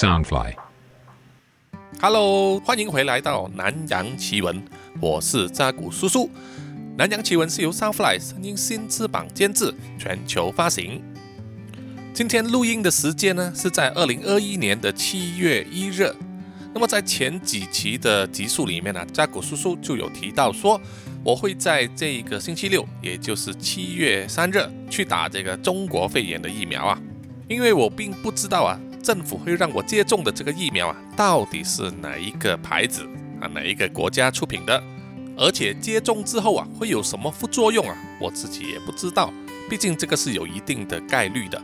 Soundfly。Hello，欢迎回来到南洋奇闻，我是扎古叔叔。南洋奇闻是由 Soundfly 声音新翅膀监制，全球发行。今天录音的时间呢是在二零二一年的七月一日。那么在前几期的集数里面呢，扎古叔叔就有提到说，我会在这个星期六，也就是七月三日去打这个中国肺炎的疫苗啊，因为我并不知道啊。政府会让我接种的这个疫苗啊，到底是哪一个牌子啊，哪一个国家出品的？而且接种之后啊，会有什么副作用啊？我自己也不知道，毕竟这个是有一定的概率的。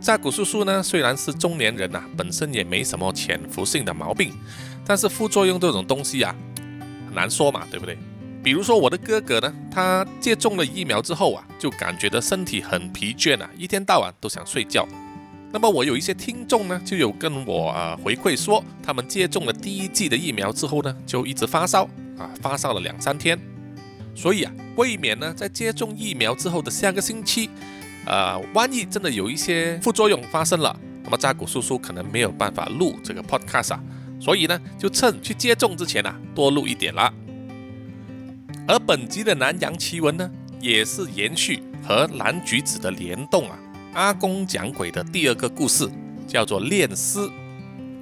扎古叔叔呢，虽然是中年人呐、啊，本身也没什么潜伏性的毛病，但是副作用这种东西啊，很难说嘛，对不对？比如说我的哥哥呢，他接种了疫苗之后啊，就感觉的身体很疲倦啊，一天到晚都想睡觉。那么我有一些听众呢，就有跟我啊回馈说，他们接种了第一剂的疫苗之后呢，就一直发烧啊，发烧了两三天。所以啊，未免呢，在接种疫苗之后的下个星期，呃，万一真的有一些副作用发生了，那么扎古叔叔可能没有办法录这个 podcast 啊，所以呢，就趁去接种之前啊，多录一点啦。而本集的南洋奇闻呢，也是延续和蓝橘子的联动啊。阿公讲鬼的第二个故事叫做恋尸，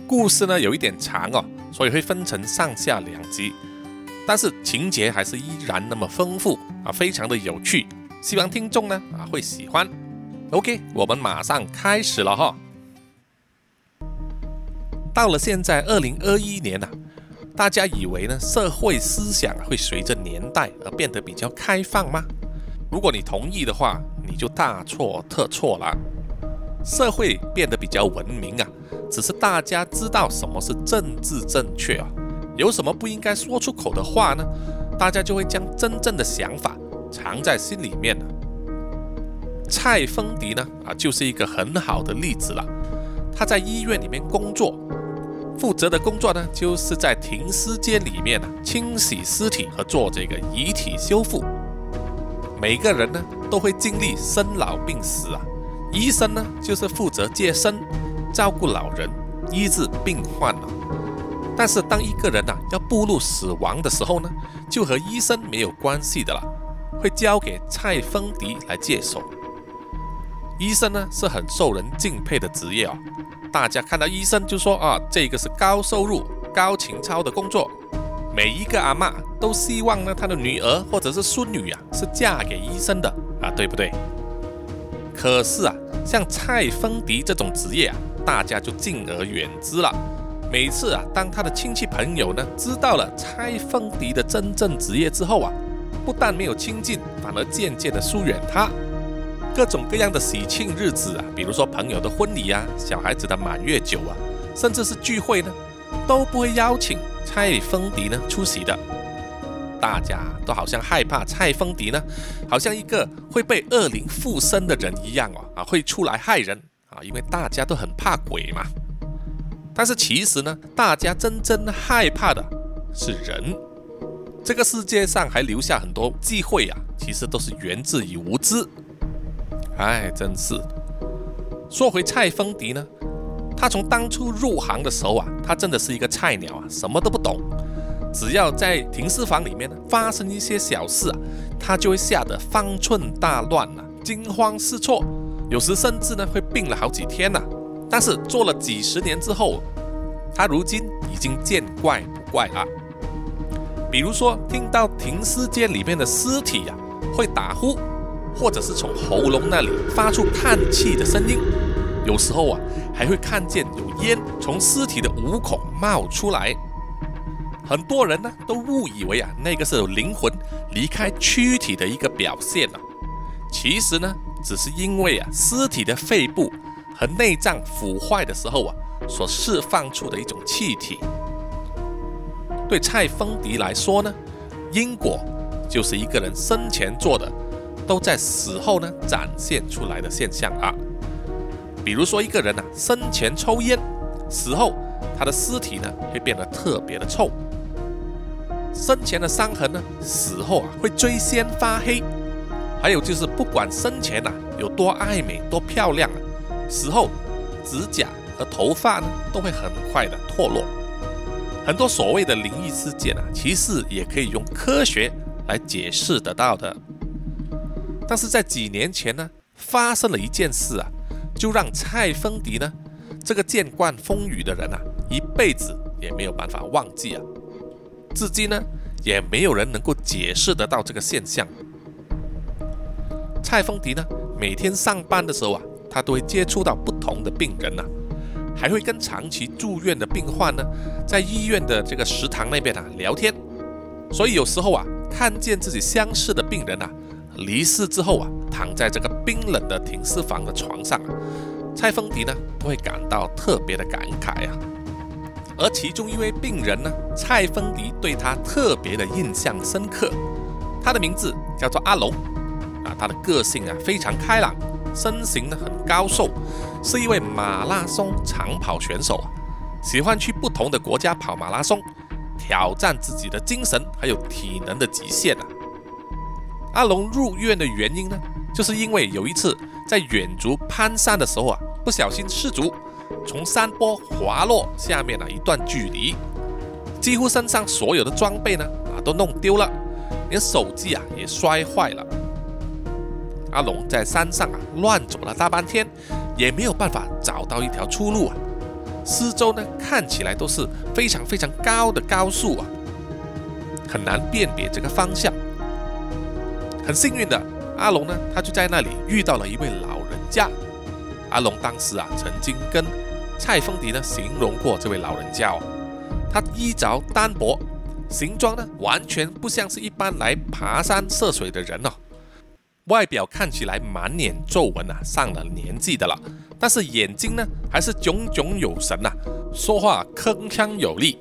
故事呢有一点长哦，所以会分成上下两集，但是情节还是依然那么丰富啊，非常的有趣，希望听众呢啊会喜欢。OK，我们马上开始了哈。到了现在二零二一年了、大家以为呢社会思想会随着年代而变得比较开放吗？如果你同意的话，你就大错特错了。社会变得比较文明啊，只是大家知道什么是政治正确啊，有什么不应该说出口的话呢？大家就会将真正的想法藏在心里面了。蔡峰迪呢啊，就是一个很好的例子了。他在医院里面工作，负责的工作呢，就是在停尸间里面啊清洗尸体和做这个遗体修复。每个人呢都会经历生老病死啊，医生呢就是负责接生、照顾老人、医治病患啊。但是当一个人呐、啊、要步入死亡的时候呢，就和医生没有关系的了，会交给蔡丰迪来接手。医生呢是很受人敬佩的职业啊，大家看到医生就说啊，这个是高收入、高情操的工作。每一个阿嬷都希望呢，她的女儿或者是孙女啊，是嫁给医生的啊，对不对？可是啊，像蔡芬迪这种职业啊，大家就敬而远之了。每次啊，当他的亲戚朋友呢，知道了蔡芬迪的真正职业之后啊，不但没有亲近，反而渐渐的疏远他。各种各样的喜庆日子啊，比如说朋友的婚礼啊，小孩子的满月酒啊，甚至是聚会呢，都不会邀请。蔡峰迪呢出席的，大家都好像害怕蔡峰迪呢，好像一个会被恶灵附身的人一样哦啊，会出来害人啊，因为大家都很怕鬼嘛。但是其实呢，大家真正害怕的是人。这个世界上还留下很多忌讳啊，其实都是源自于无知。哎，真是。说回蔡峰迪呢。他从当初入行的时候啊，他真的是一个菜鸟啊，什么都不懂。只要在停尸房里面发生一些小事啊，他就会吓得方寸大乱啊，惊慌失措，有时甚至呢会病了好几天呐、但是做了几十年之后，他如今已经见怪不怪了。比如说，听到停尸间里面的尸体呀、啊、会打呼，或者是从喉咙那里发出叹气的声音。有时候啊，还会看见有烟从尸体的五孔冒出来，很多人呢都误以为啊，那个是有灵魂离开躯体的一个表现啊。其实呢，只是因为啊，尸体的肺部和内脏腐坏的时候啊，所释放出的一种气体。对蔡丰迪来说呢，因果就是一个人生前做的，都在死后呢展现出来的现象啊。比如说一个人呐、生前抽烟，死后他的尸体呢会变得特别的臭。生前的伤痕呢，死后啊会追先发黑。还有就是，不管生前呐、有多爱美、多漂亮啊，死后指甲和头发呢都会很快的脱落。很多所谓的灵异事件啊，其实也可以用科学来解释得到的。但是在几年前呢，发生了一件事啊，就让蔡丰迪呢这个见惯风雨的人啊，一辈子也没有办法忘记啊。至今呢，也没有人能够解释得到这个现象。蔡丰迪呢，每天上班的时候啊，他都会接触到不同的病人呐。还会跟长期住院的病患呢，在医院的这个食堂那边啊聊天，所以有时候啊，看见自己相似的病人啊离世之后啊，躺在这个冰冷的停尸房的床上啊，蔡丰迪呢都会感到特别的感慨啊。而其中一位病人呢，蔡丰迪对他特别的印象深刻，他的名字叫做阿龙，啊，他的个性啊非常开朗。身形呢很高瘦，是一位马拉松长跑选手啊，喜欢去不同的国家跑马拉松，挑战自己的精神还有体能的极限啊。阿龙入院的原因呢，就是因为有一次在远足攀山的时候啊，不小心失足，从山坡滑落下面啊一段距离，几乎身上所有的装备呢啊都弄丢了，连手机啊也摔坏了。阿龙在山上啊乱走了大半天，也没有办法找到一条出路啊。四周呢看起来都是非常非常高的高树啊，很难辨别这个方向。很幸运的，阿龙呢他就在那里遇到了一位老人家。阿龙当时啊曾经跟蔡丰迪呢形容过这位老人家哦，他衣着单薄，形状呢完全不像是一般来爬山涉水的人哦。外表看起来满脸皱纹啊，上了年纪的了，但是眼睛呢还是炯炯有神呐，说话铿锵有力。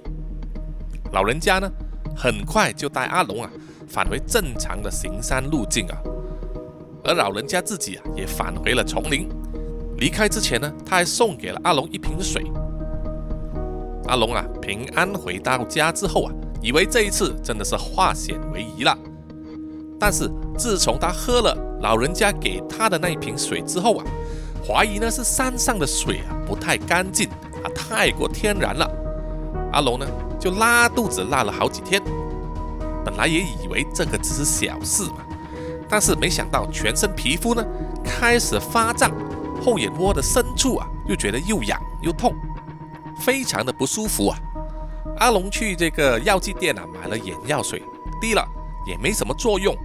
老人家呢很快就带阿龙啊返回正常的行山路径啊，而老人家自己啊也返回了丛林。离开之前呢，他还送给了阿龙一瓶水。阿龙啊平安回到家之后啊，以为这一次真的是化险为夷了，但是。自从他喝了老人家给他的那一瓶水之后啊，怀疑呢是山上的水啊不太干净啊，太过天然了。阿龙呢就拉肚子拉了好几天，本来也以为这个只是小事嘛，但是没想到全身皮肤呢开始发胀，后眼窝的深处啊又觉得又痒又痛，非常的不舒服啊。阿龙去这个药剂店啊买了眼药水，滴了也没什么作用。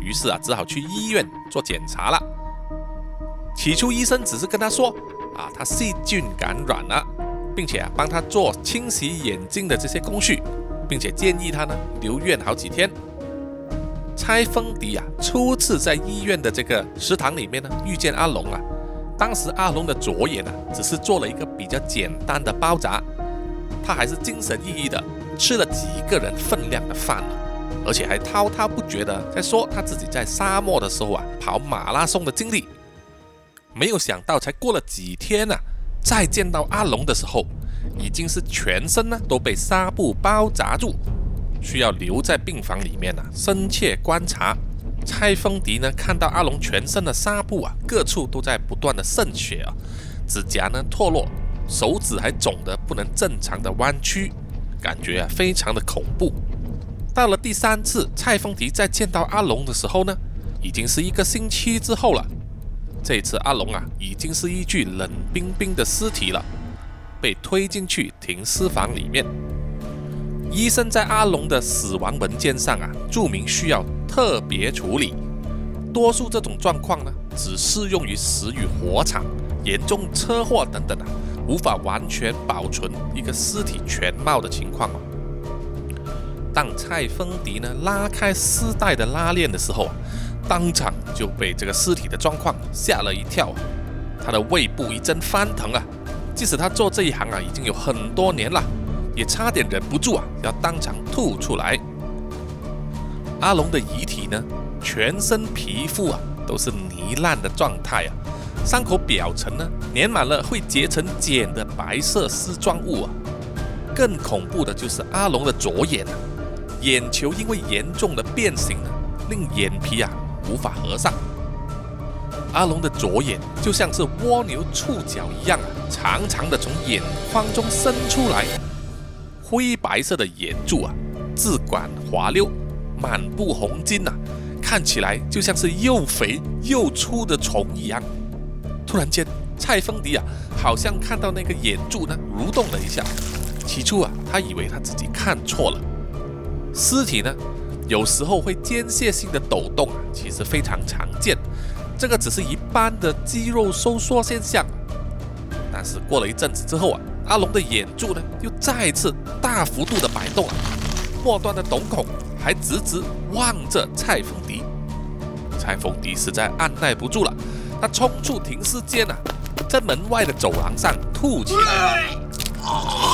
于是啊，只好去医院做检查了。起初医生只是跟他说啊，他细菌感染了，并且啊帮他做清洗眼睛的这些工序，并且建议他呢留院好几天。蔡丰迪啊，初次在医院的这个食堂里面呢遇见阿龙啊，当时阿龙的左眼啊只是做了一个比较简单的包扎，他还是精神奕奕的吃了几个人分量的饭呢。而且还滔滔不绝的在说他自己在沙漠的时候啊跑马拉松的经历，没有想到才过了几天呢，再见到阿龙的时候，已经是全身呢都被纱布包扎住，需要留在病房里面呢深切观察。蔡丰迪呢看到阿龙全身的纱布啊各处都在不断的渗血啊，指甲呢脱落，手指还肿得不能正常的弯曲，感觉啊非常的恐怖。到了第三次，蔡丰迪再见到阿龙的时候呢，已经是一个星期之后了。这次阿龙啊，已经是一具冷冰冰的尸体了，被推进去停尸房里面。医生在阿龙的死亡文件上啊，注明需要特别处理。多数这种状况呢，只适用于死于火场、严重车祸等等啊，无法完全保存一个尸体全貌的情况。当蔡丰迪呢拉开丝带的拉链的时候啊，当场就被这个尸体的状况吓了一跳，他的胃部一阵翻腾啊！即使他做这一行啊已经有很多年了，也差点忍不住啊要当场吐出来。阿龙的遗体呢，全身皮肤啊都是泥烂的状态啊，伤口表层呢粘满了会结成茧的白色丝状物啊。更恐怖的就是阿龙的左眼啊。眼球因为严重的变形呢，令眼皮啊无法合上。阿龙的左眼就像是蜗牛触角一样啊，长长的从眼眶中伸出来，灰白色的眼珠啊，质感滑溜，满布红筋呐，看起来就像是又肥又粗的虫一样。突然间，蔡峰迪啊，好像看到那个眼珠呢蠕动了一下。起初啊，他以为他自己看错了。尸体呢，有时候会间歇性的抖动啊，其实非常常见。这个只是一般的肌肉收缩现象。但是过了一阵子之后啊，阿龙的眼珠呢又再次大幅度的摆动啊，末端的瞳孔还直直望着蔡凤迪。蔡凤迪实在按耐不住了，他冲出停尸间啊，在门外的走廊上吐起来，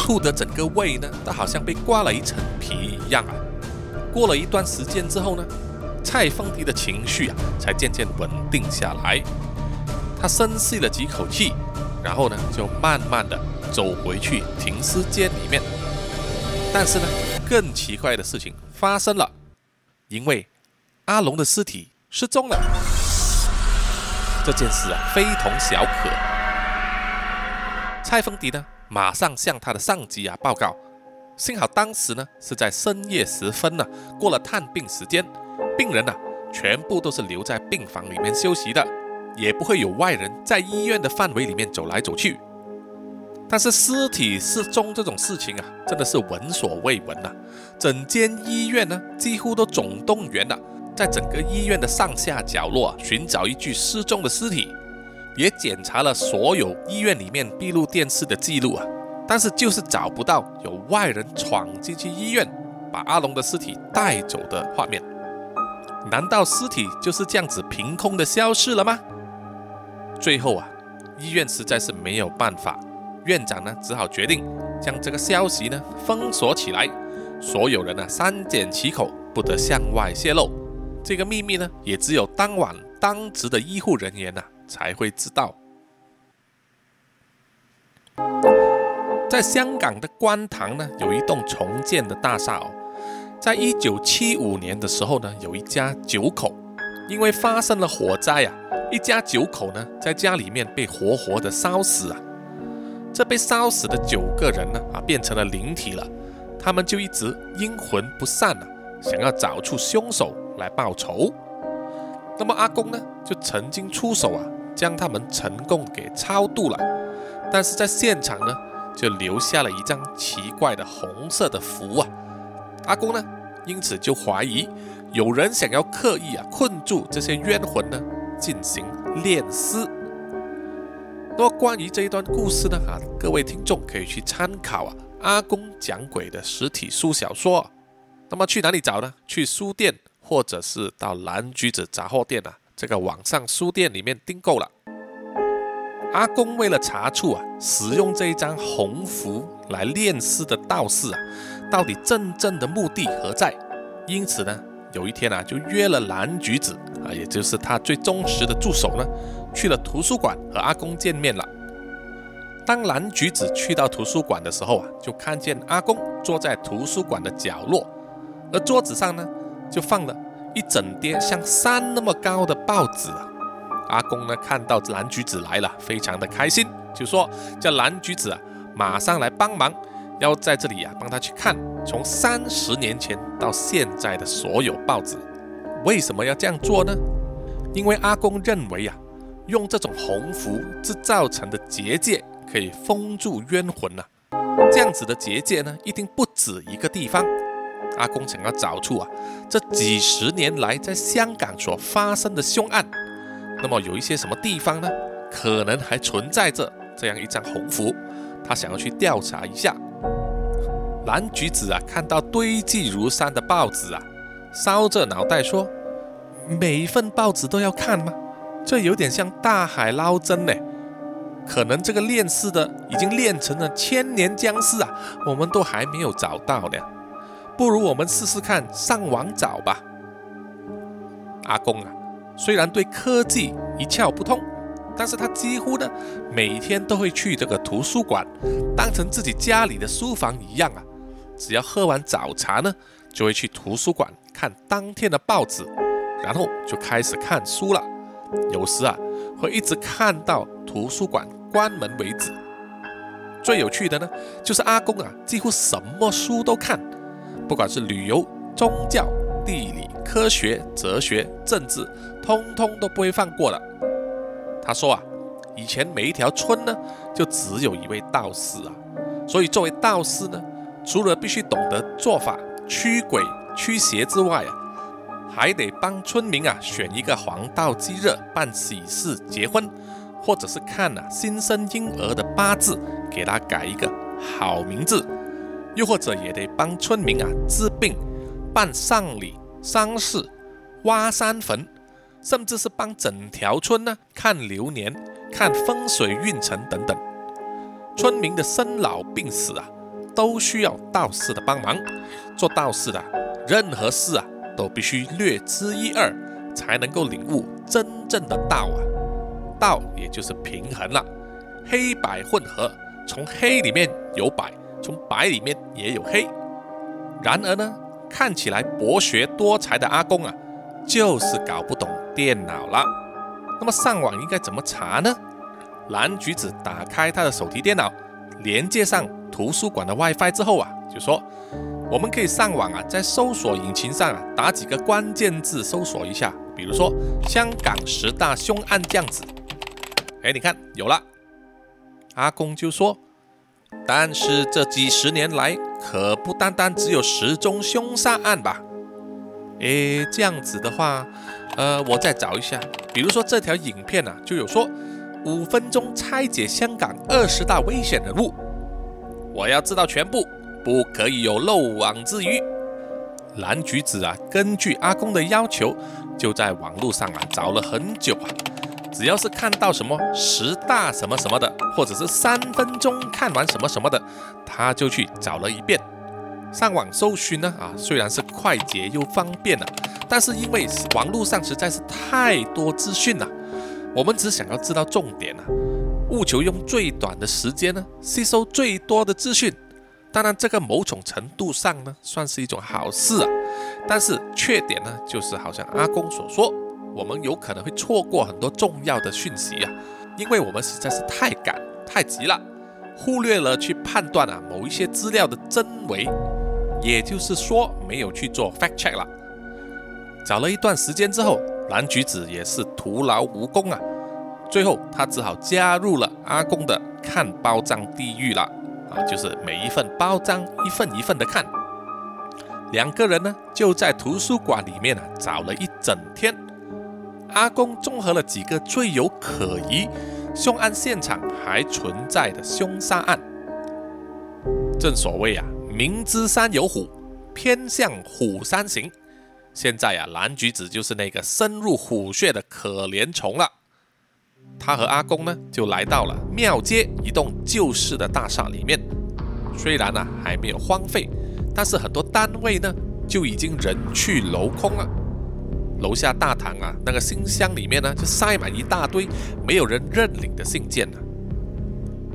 吐的整个胃呢都好像被刮了一层皮一样啊。过了一段时间之后呢？蔡凤迪的情绪啊，才渐渐稳定下来。他深吸了几口气，然后呢，就慢慢的走回去停尸间里面。但是呢，更奇怪的事情发生了，因为阿龙的尸体失踪了。这件事啊，非同小可。蔡凤迪呢，马上向他的上级啊报告。幸好当时呢，是在深夜时分呢，过了探病时间。病人呢，全部都是留在病房里面休息的，也不会有外人在医院的范围里面走来走去。但是尸体失踪这种事情啊，真的是闻所未闻呐！整间医院呢，几乎都总动员了，在整个医院的上下角落寻找一具失踪的尸体，也检查了所有医院里面闭路电视的记录啊，但是就是找不到有外人闯进去医院，把阿龙的尸体带走的画面。难道尸体就是这样子凭空的消失了吗？最后啊，医院实在是没有办法，院长呢只好决定将这个消息呢封锁起来，所有人呢三缄其口，不得向外泄露。这个秘密呢，也只有当晚当值的医护人员呐才会知道。在香港的观塘呢，有一栋重建的大厦哦。在一九七五年的时候呢，有一家九口，因为发生了火灾啊，一家九口呢在家里面被活活的烧死啊。这被烧死的九个人呢啊变成了灵体了，他们就一直阴魂不散啊，想要找出凶手来报仇。那么阿公呢就曾经出手啊，将他们成功给超度了，但是在现场呢就留下了一张奇怪的红色的符啊。阿公呢，因此就怀疑有人想要刻意啊困住这些冤魂呢，进行炼尸。那么关于这一段故事呢，啊，各位听众可以去参考啊阿公讲鬼的实体书小说。那么去哪里找呢？去书店或者是到蓝橘子杂货店啊这个网上书店里面订购了。阿公为了查处啊使用这一张红符来炼尸的道士啊。到底真正的目的何在？因此呢，有一天啊，就约了蓝橘子啊，也就是他最忠实的助手呢，去了图书馆和阿公见面了。当蓝橘子去到图书馆的时候啊，就看见阿公坐在图书馆的角落，而桌子上呢，就放了一整叠像山那么高的报纸啊。阿公呢，看到蓝橘子来了，非常的开心，就说叫蓝橘子啊，马上来帮忙。要在这里呀，帮他去看从三十年前到现在的所有报纸。为什么要这样做呢？因为阿公认为呀，用这种红符制造成的结界可以封住冤魂呐。这样子的结界呢，一定不止一个地方。阿公想要找出啊，这几十年来在香港所发生的凶案，那么有一些什么地方呢，可能还存在着这样一张红符，他想要去调查一下。蓝橘子啊，看到堆积如山的报纸啊，烧着脑袋说：“每一份报纸都要看吗？这有点像大海捞针呢。可能这个炼尸的已经炼成了千年僵尸啊，我们都还没有找到呢。不如我们试试看，上网找吧。”阿公啊，虽然对科技一窍不通，但是他几乎呢每天都会去这个图书馆，当成自己家里的书房一样啊。只要喝完早茶呢，就会去图书馆看当天的报纸，然后就开始看书了。有时啊，会一直看到图书馆关门为止。最有趣的呢，就是阿公啊，几乎什么书都看，不管是旅游、宗教、地理、科学、哲学、政治，通通都不会放过了。他说啊，以前每一条村呢，就只有一位道士啊，所以作为道士呢，除了必须懂得做法驱鬼驱邪之外啊，还得帮村民啊选一个黄道吉日办喜事、结婚，或者是看啊新生婴儿的八字。给他改一个好名字，又或者也得帮村民啊治病、办丧礼、丧事、挖山坟，甚至是帮整条村呢看流年、看风水运程等等。村民的生老病死啊，都需要道士的帮忙。做道士的，任何事啊都必须略知一二，才能够领悟真正的道啊。道也就是平衡了，黑白混合。从黑里面有白，从白里面也有黑。然而呢，看起来博学多才的阿公啊，就是搞不懂电脑了。那么上网应该怎么查呢？蓝橘子打开他的手提电脑，连接上图书馆的 WiFi 之后啊，就说我们可以上网啊，在搜索引擎上啊打几个关键字搜索一下，比如说香港十大凶案这样子。哎，你看有了。阿公就说：“但是这几十年来，可不单单只有十宗凶杀案吧？诶，这样子的话，呃，我再找一下。比如说这条影片呢，就有说五分钟拆解香港二十大危险人物。我要知道全部，不可以有漏网之鱼。”蓝橘子啊，根据阿公的要求，就在网络上啊找了很久啊。只要是看到什么十大什么什么的，或者是三分钟看完什么什么的，他就去找了一遍。上网搜寻呢，啊，虽然是快捷又方便了，但是因为网络上实在是太多资讯了，我们只想要知道重点啊，务求用最短的时间呢，吸收最多的资讯。当然，这个某种程度上呢，算是一种好事啊。但是缺点呢，就是好像阿公所说。我们有可能会错过很多重要的讯息啊，因为我们实在是太赶太急了，忽略了去判断啊某一些资料的真伪，也就是说没有去做 fact check 了。找了一段时间之后，蓝橘子也是徒劳无功啊，最后他只好加入了阿公的看包装地狱了啊，就是每一份包装一份一份的看。两个人呢就在图书馆里面啊找了一整天。阿公综合了几个最有可疑、凶案现场还存在的凶杀案。正所谓啊，明知山有虎，偏向虎山行。现在啊，蓝橘子就是那个深入虎穴的可怜虫了。他和阿公呢，就来到了庙街一栋旧式的大厦里面。虽然呢还没有荒废，但是很多单位呢就已经人去楼空了。楼下大堂啊，那个信箱里面呢，就塞满一大堆没有人认领的信件了。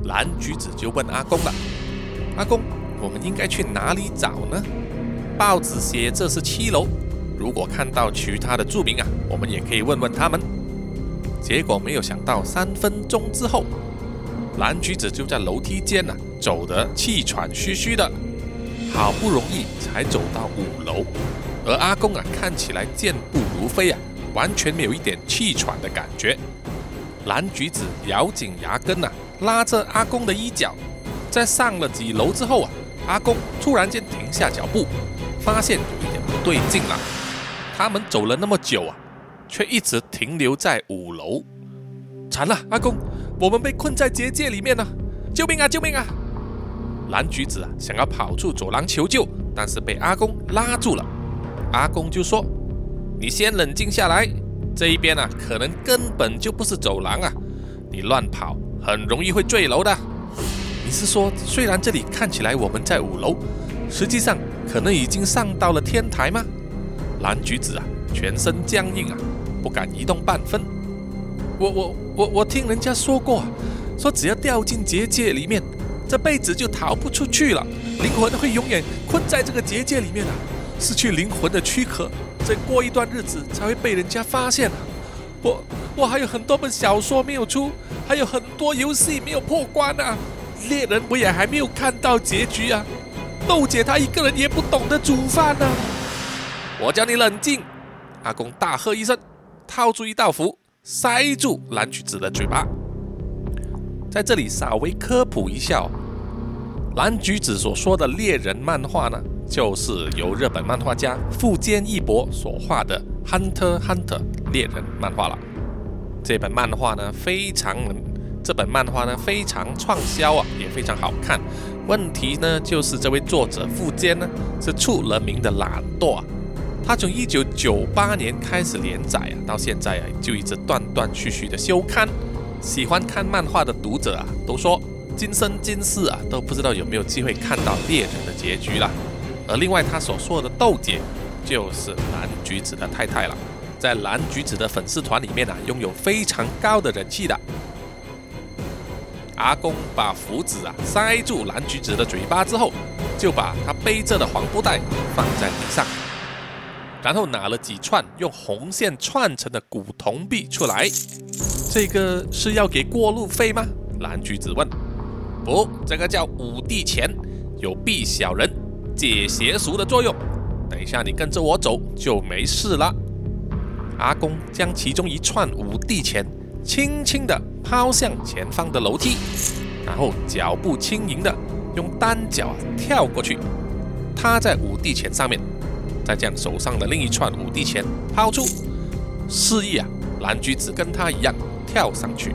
蓝橘子就问阿公了：“阿公，我们应该去哪里找呢？报纸写这是七楼，如果看到其他的住民啊，我们也可以问问他们。”结果没有想到，三分钟之后，蓝橘子就在楼梯间呢，走得气喘吁吁的，好不容易才走到五楼。而阿公啊，看起来健步如飞啊，完全没有一点气喘的感觉。蓝橘子咬紧牙根呐，拉着阿公的衣角，在上了几楼之后啊，阿公突然间停下脚步，发现有一点不对劲了。他们走了那么久啊，却一直停留在五楼。惨了，阿公，我们被困在结界里面了！救命啊，救命啊！蓝橘子啊，想要跑出走廊求救，但是被阿公拉住了。阿公就说：“你先冷静下来，这一边啊，可能根本就不是走廊啊，你乱跑很容易会坠楼的。是说，虽然这里看起来我们在五楼，实际上可能已经上到了天台吗？”蓝橘子啊，全身僵硬啊，不敢移动半分。我我我我听人家说过，说只要掉进结界里面，这辈子就逃不出去了，灵魂会永远困在这个结界里面啊。失去灵魂的躯壳，再过一段日子才会被人家发现啊！我我还有很多本小说没有出，还有很多游戏没有破关啊！猎人我也还没有看到结局啊！豆姐她一个人也不懂得煮饭呢。我叫你冷静！阿公大喝一声，掏出一道符，塞住蓝橘子的嘴巴。在这里稍微科普一下，蓝橘子所说的猎人漫画呢，就是由日本漫画家富坚义博所画的《Hunter Hunter》猎人漫画了。这本漫画呢，非常这本漫画呢非常畅销啊，也非常好看。问题呢，就是这位作者富坚呢是出了名的懒惰啊。他从一九九八年开始连载啊，到现在啊，就一直断断续续的休刊。喜欢看漫画的读者啊，都说今生今世啊，都不知道有没有机会看到猎人的结局了。而另外他所说的豆姐，就是蓝橘子的太太了，在蓝橘子的粉丝团里面啊，拥有非常高的人气的。阿公把符纸啊塞住蓝橘子的嘴巴之后，就把他背着的黄布袋放在地上，然后拿了几串用红线串成的古铜币出来。这个是要给过路费吗？蓝橘子问。不，这个叫五帝钱，有避小人、解邪俗的作用。等一下你跟着我走就没事了。阿公将其中一串五帝钱轻轻地抛向前方的楼梯，然后脚步轻盈的用单脚跳过去，踏在五帝钱上面，再将手上的另一串五帝钱抛出，示意啊，蓝橘子跟他一样。跳上去，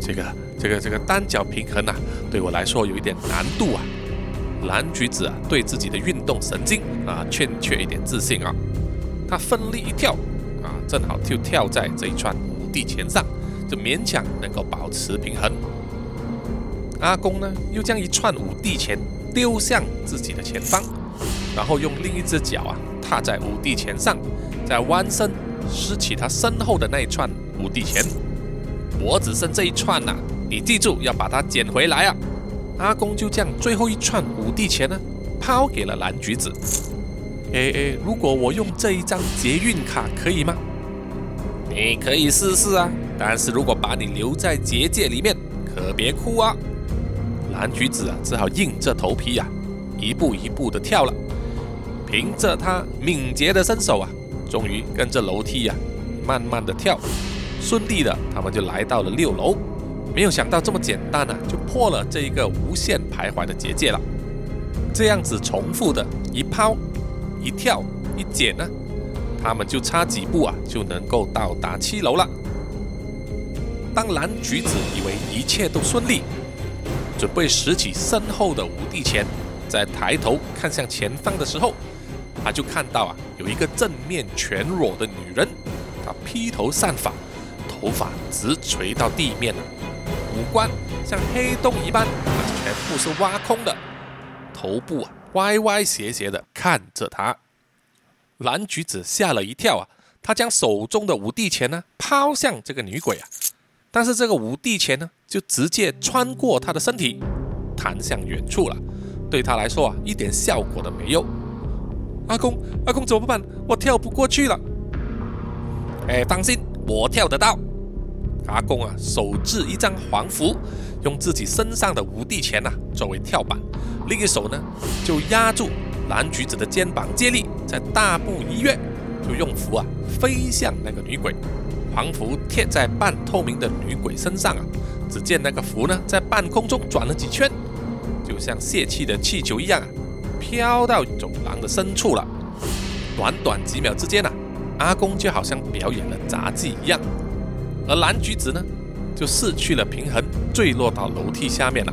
这个这个这个单脚平衡啊，对我来说有一点难度啊。蓝橘子啊，对自己的运动神经啊欠缺一点自信啊。他奋力一跳啊，正好就跳在这一串五帝钱上，就勉强能够保持平衡。阿公呢，又将一串五帝钱丢向自己的前方，然后用另一只脚啊踏在五帝钱上，再弯身拾起他身后的那一串。五帝钱，我只剩这一串了，你记住要把它捡回来啊！阿公就将最后一串五帝钱呢，抛给了蓝橘子。哎哎，如果我用这一张捷运卡可以吗？你可以试试啊，但是如果把你留在结界里面，可别哭啊！蓝橘子啊，只好硬着头皮呀，一步一步的跳了。凭着他敏捷的身手啊，终于跟着楼梯呀，慢慢的跳。顺利的，他们就来到了六楼。没有想到这么简单啊，就破了这一个无限徘徊的结界了。这样子重复的一抛、一跳、一捡呢，他们就差几步啊，就能够到达七楼了。当蓝橘子以为一切都顺利，准备拾起身后的五帝钱，在抬头看向前方的时候，他就看到啊，有一个正面全裸的女人，她披头散发。头发直垂到地面了，五官像黑洞一般，全部是挖空的，头部啊歪歪斜斜的看着他。蓝橘子吓了一跳啊，他将手中的五帝钱呢抛向这个女鬼啊，但是这个五帝钱呢就直接穿过他的身体，弹向远处了，对他来说啊一点效果都没有。阿公，阿公怎么办？我跳不过去了。哎，放心，我跳得到。阿公啊，手执一张黄符，用自己身上的五帝钱呐作为跳板，另一手呢就压住蓝橘子的肩膀借力，再大步一跃，就用符啊飞向那个女鬼。黄符贴在半透明的女鬼身上啊，只见那个符呢在半空中转了几圈，就像泄气的气球一样啊，飘到走廊的深处了。短短几秒之间呐，阿公就好像表演了杂技一样。而蓝橘子呢，就失去了平衡，坠落到楼梯下面了。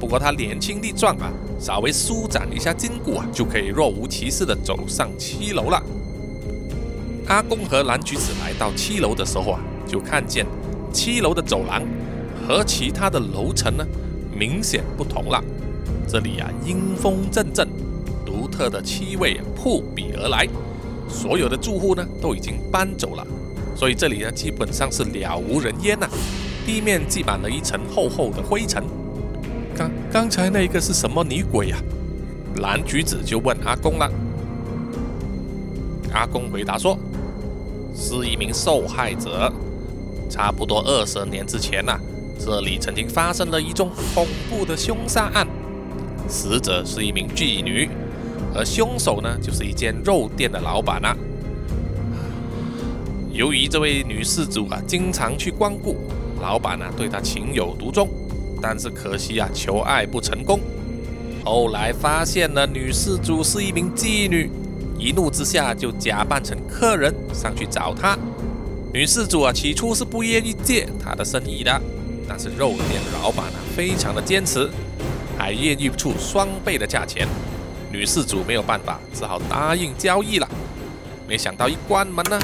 不过他年轻力壮啊，稍微舒展一下筋骨啊，就可以若无其事的走上七楼了。阿公和蓝橘子来到七楼的时候啊，就看见七楼的走廊和其他的楼层呢，明显不同了。这里啊，阴风阵阵，独特的气味扑鼻而来。所有的住户呢，都已经搬走了。所以这里呢，基本上是了无人烟呐，地面积满了一层厚厚的灰尘。刚刚才那个是什么女鬼呀？蓝橘子就问阿公了。阿公回答说：“是一名受害者，差不多二十年之前呐，这里曾经发生了一宗恐怖的凶杀案，死者是一名妓女，而凶手呢就是一间肉店的老板啊。由于这位女事主啊经常去光顾，老板呢对她情有独钟，但是可惜啊求爱不成功。后来发现了女事主是一名妓女，一怒之下就假扮成客人上去找他。女事主啊起初是不愿意借他的生意的，但是肉店老板啊非常的坚持，还愿意出双倍的价钱。女事主没有办法，只好答应交易了。没想到一关门呢。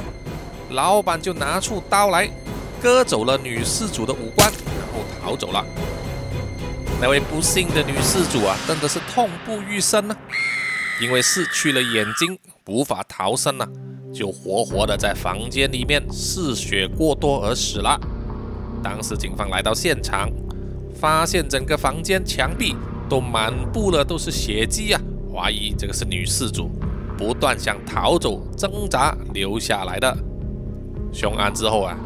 老板就拿出刀来，割走了女事主的五官，然后逃走了。那位不幸的女事主啊，真的是痛不欲生呢，因为失去了眼睛，无法逃生了，就活活的在房间里面失血过多而死了。当时警方来到现场，发现整个房间墙壁都满布了都是血迹啊，怀疑这个是女事主不断想逃走挣扎留下来的。凶案之后啊，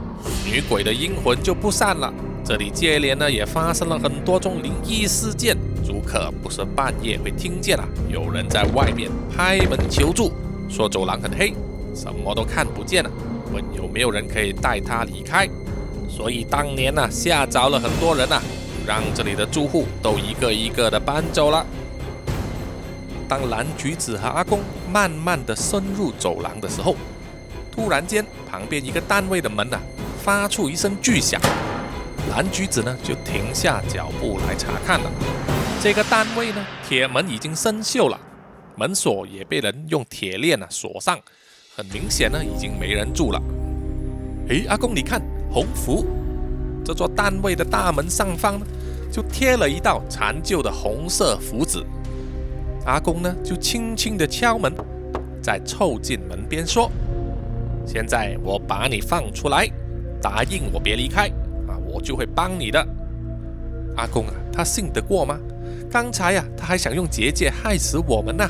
女鬼的阴魂就不散了。这里接连呢也发生了很多宗灵异事件，租客不是半夜会听见啊有人在外面拍门求助，说走廊很黑，什么都看不见了，问有没有人可以带他离开。所以当年呢吓着了很多人呐，让这里的住户都一个一个的搬走了。当蓝橘子和阿公慢慢的深入走廊的时候。突然间，旁边一个单位的门呐发出一声巨响，蓝橘子呢就停下脚步来查看了。这个单位呢，铁门已经生锈了，门锁也被人用铁链啊锁上，很明显呢已经没人住了。诶，阿公你看，红符，这座单位的大门上方呢就贴了一道残旧的红色符纸。阿公呢就轻轻地敲门，再凑近门边说。现在我把你放出来，答应我别离开，我就会帮你的。阿公啊，他信得过吗？刚才呀，他还想用结界害死我们呢。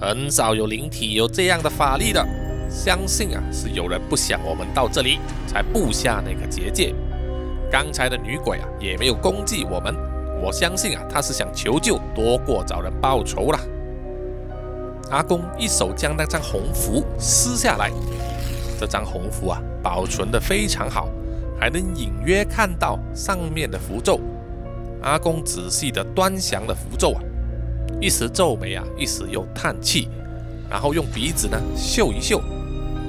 很少有灵体有这样的法力的，相信啊，是有人不想我们到这里，才布下那个结界。刚才的女鬼啊，也没有攻击我们，我相信啊，她是想求救多过找人报仇了。阿公一手将那张红符撕下来，这张红符啊保存的非常好，还能隐约看到上面的符咒。阿公仔细的端详了符咒啊，一时皱眉啊，一时又叹气，然后用鼻子呢嗅一嗅，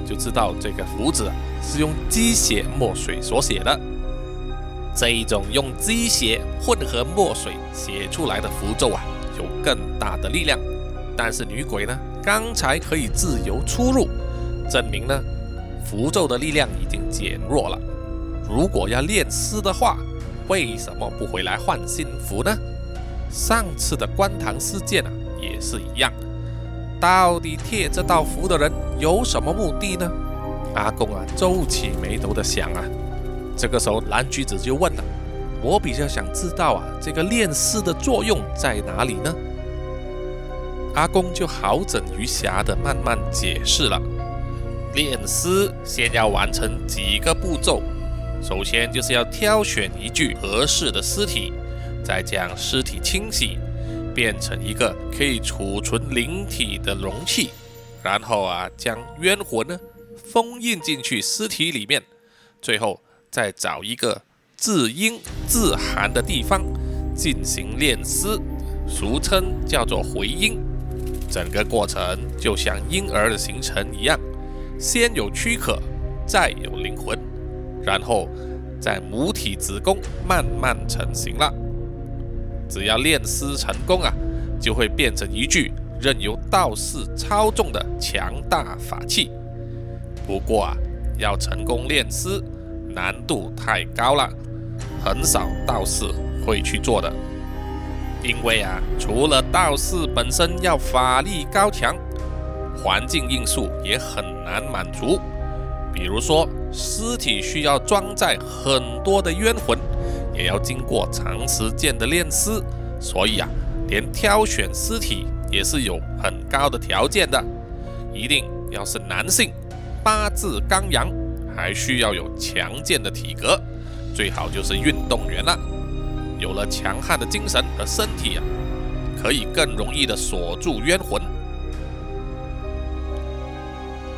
就知道这个符纸啊是用鸡血墨水所写的。这一种用鸡血混合墨水写出来的符咒啊，有更大的力量。但是女鬼呢，刚才可以自由出入，证明呢符咒的力量已经减弱了。如果要炼尸的话，为什么不回来换新符呢？上次的观塘事件啊，也是一样。到底贴这道符的人有什么目的呢？阿公啊，皱起眉头的想啊。这个时候，蓝橘子就问了：“我比较想知道啊，这个炼尸的作用在哪里呢？”阿公就好整于暇的慢慢解释了：炼尸先要完成几个步骤，首先就是要挑选一具合适的尸体，再将尸体清洗，变成一个可以储存灵体的容器，然后啊将冤魂呢封印进去尸体里面，最后再找一个自阴自寒的地方进行炼尸，俗称叫做回阴。整个过程就像婴儿的形成一样，先有躯壳，再有灵魂，然后在母体子宫慢慢成型了。只要炼尸成功啊，就会变成一具任由道士操纵的强大法器。不过啊，要成功炼尸难度太高了，很少道士会去做的。因为啊，除了道士本身要法力高强，环境因素也很难满足。比如说，尸体需要装载很多的冤魂，也要经过长时间的炼尸，所以啊，连挑选尸体也是有很高的条件的。一定要是男性，八字刚阳，还需要有强健的体格，最好就是运动员了。有了强悍的精神和身体啊，可以更容易的锁住冤魂。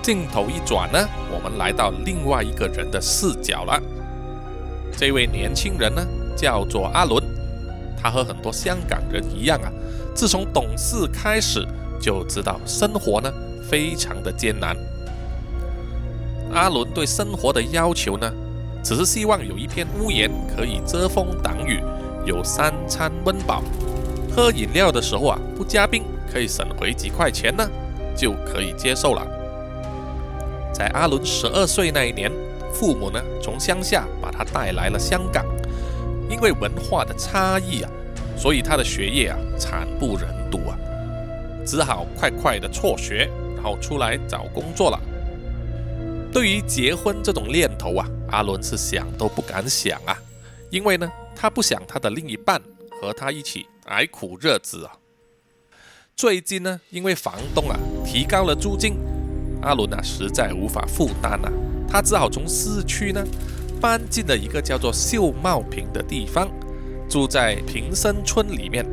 镜头一转呢，我们来到另外一个人的视角了。这位年轻人呢，叫做阿伦，他和很多香港人一样啊，自从懂事开始就知道生活呢非常的艰难。阿伦对生活的要求呢，只是希望有一片屋檐可以遮风挡雨。有三餐温饱，喝饮料的时候啊，不加冰，可以省回几块钱呢，就可以接受了。在阿伦十二岁那一年，父母呢从乡下把他带来了香港，因为文化的差异啊，所以他的学业啊惨不忍睹啊，只好快快的辍学，然后出来找工作了。对于结婚这种念头啊，阿伦是想都不敢想啊，因为呢。他不想他的另一半和他一起挨苦日子啊！最近呢，因为房东啊提高了租金，阿伦啊实在无法负担了，他只好从市区呢搬进了一个叫做秀茂坪的地方，住在平生村里面。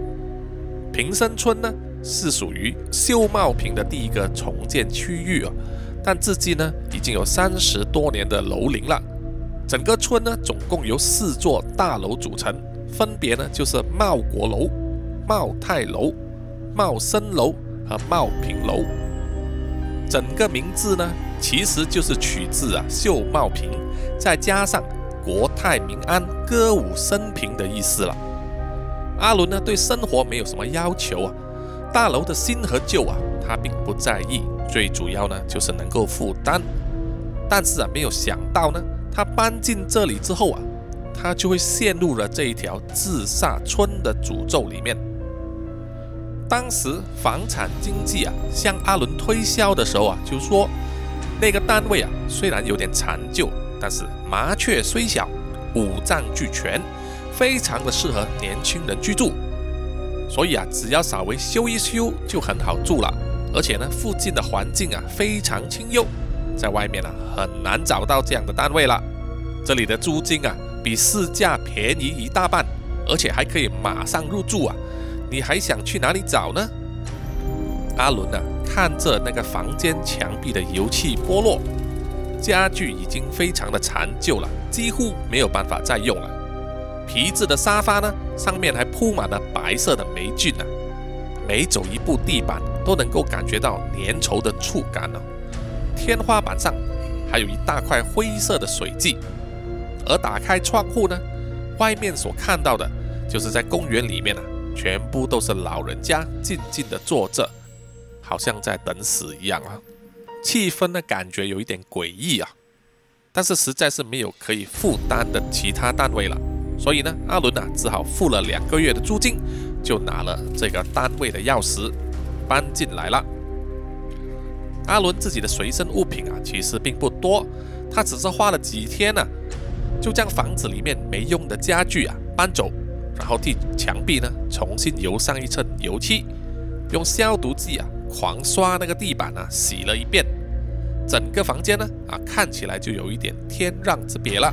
平生村呢是属于秀茂坪的第一个重建区域啊，但至今呢已经有三十多年的楼龄了。整个村呢，总共由四座大楼组成，分别呢就是茂国楼、茂泰楼、茂生楼和茂平楼。整个名字呢，其实就是取自啊秀茂坪，再加上国泰民安、歌舞升平的意思了。阿伦呢对生活没有什么要求啊，大楼的新和旧啊他并不在意，最主要呢就是能够负担。但是啊没有想到呢。他搬进这里之后啊，他就会陷入了这一条自杀村的诅咒里面。当时房产经纪啊向阿伦推销的时候啊，就说那个单位啊虽然有点残旧，但是麻雀虽小，五脏俱全，非常的适合年轻人居住。所以啊，只要稍微修一修就很好住了。而且呢，附近的环境啊非常清幽。在外面啊，很难找到这样的单位了。这里的租金啊，比市价便宜一大半，而且还可以马上入住啊！你还想去哪里找呢？阿伦啊，看着那个房间墙壁的油漆剥落，家具已经非常的残旧了，几乎没有办法再用了。皮质的沙发呢，上面还铺满了白色的霉菌呢，每走一步，地板都能够感觉到粘稠的触感呢。天花板上还有一大块灰色的水迹，而打开窗户呢，外面所看到的就是在公园里面啊，全部都是老人家静静的坐着，好像在等死一样啊，气氛呢感觉有一点诡异啊。但是实在是没有可以负担的其他单位了，所以呢，阿伦啊只好付了两个月的租金，就拿了这个单位的钥匙，搬进来了。阿伦自己的随身物品啊，其实并不多，他只是花了几天呢，就将房子里面没用的家具啊搬走，然后替墙壁呢重新油上一层油漆，用消毒剂啊狂刷那个地板啊洗了一遍，整个房间呢啊看起来就有一点天壤之别了。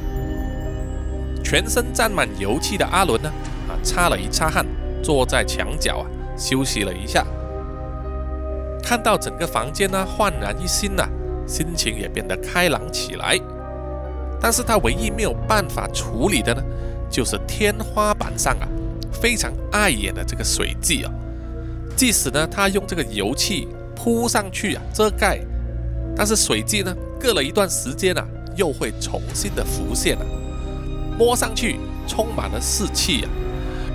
全身沾满油漆的阿伦呢啊擦了一擦汗，坐在墙角啊休息了一下。看到整个房间呢焕然一新呐，心情也变得开朗起来。但是他唯一没有办法处理的呢，就是天花板上啊非常碍眼的这个水迹啊。即使呢他用这个油漆铺上去啊遮盖，但是水迹呢隔了一段时间啊又会重新的浮现啊，摸上去充满了湿气啊，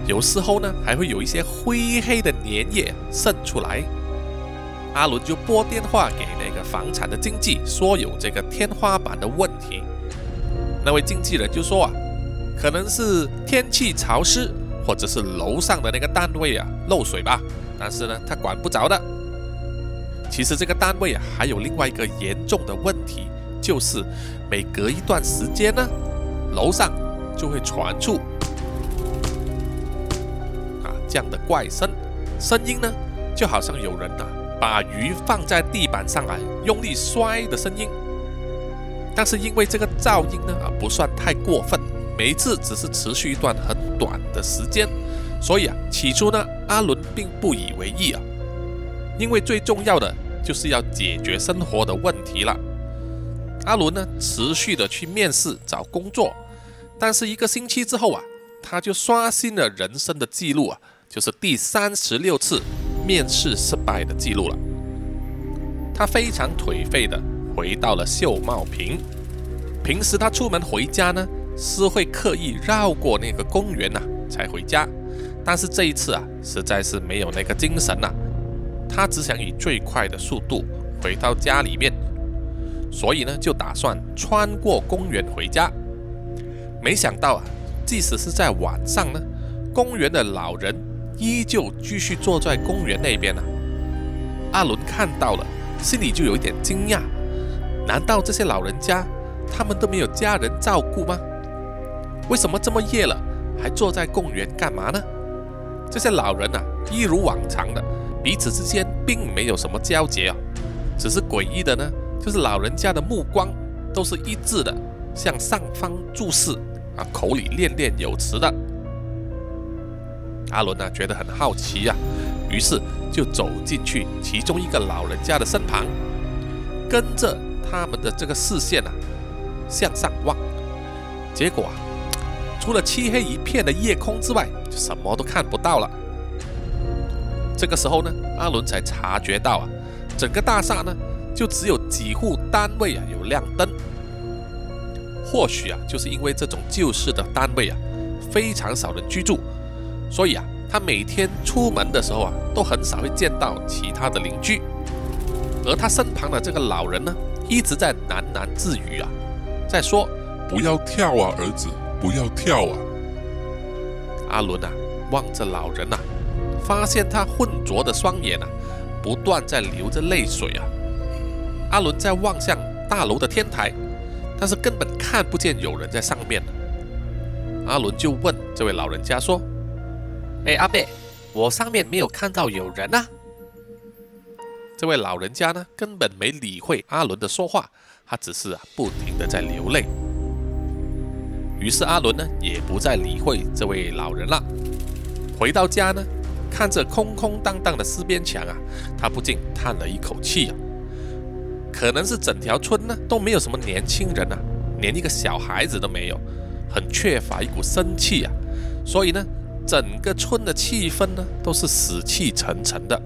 有时候呢还会有一些灰黑的粘液渗出来。阿伦就拨电话给那个房产的经纪，说有这个天花板的问题。那位经纪人就说啊，可能是天气潮湿，或者是楼上的那个单位啊漏水吧。但是呢，他管不着的。其实这个单位啊还有另外一个严重的问题，就是每隔一段时间呢，楼上就会传出啊这样的怪声，声音呢就好像有人啊。把鱼放在地板上啊，用力摔的声音。但是因为这个噪音呢啊不算太过分，每一次只是持续一段很短的时间，所以啊起初呢阿伦并不以为意啊，因为最重要的就是要解决生活的问题了。阿伦呢持续的去面试找工作，但是一个星期之后啊，他就刷新了人生的记录啊，就是第三十六次面试失败的记录了。他非常颓废的。回到了秀茂坪。平时他出门回家呢，是会刻意绕过那个公园呐才回家。但是这一次啊，实在是没有那个精神了。他只想以最快的速度回到家里面，所以呢，就打算穿过公园回家。没想到啊，即使是在晚上呢，公园的老人依旧继续坐在公园那边呢。阿伦看到了，心里就有一点惊讶。难道这些老人家他们都没有家人照顾吗？为什么这么夜了还坐在公园干嘛呢？这些老人啊，一如往常的彼此之间并没有什么交集啊，只是诡异的呢，就是老人家的目光都是一致的向上方注视啊，口里念念有词的。阿伦呢觉得很好奇啊，于是就走进去其中一个老人家的身旁，跟着。他们的这个视线啊，向上望，结果啊，除了漆黑一片的夜空之外，就什么都看不到了。这个时候呢，阿伦才察觉到啊，整个大厦呢，就只有几户单位啊有亮灯。或许啊，就是因为这种旧式的单位啊，非常少人居住，所以啊，他每天出门的时候啊，都很少会见到其他的邻居。而他身旁的这个老人呢？一直在喃喃自语啊，在说：“不要跳啊，儿子，不要跳啊。”阿伦啊，望着老人呐，发现他浑浊的双眼啊，不断在流着泪水啊。阿伦在望向大楼的天台，但是根本看不见有人在上面。阿伦就问这位老人家说：“哎，阿贝，我上面没有看到有人啊。”这位老人家呢，根本没理会阿伦的说话，他只是啊不停的在流泪。于是阿伦呢也不再理会这位老人了。回到家呢，看着空空荡荡的四边墙啊，他不禁叹了一口气啊。可能是整条村呢都没有什么年轻人啊，连一个小孩子都没有，很缺乏一股生气啊。所以呢，整个村的气氛呢都是死气沉沉的。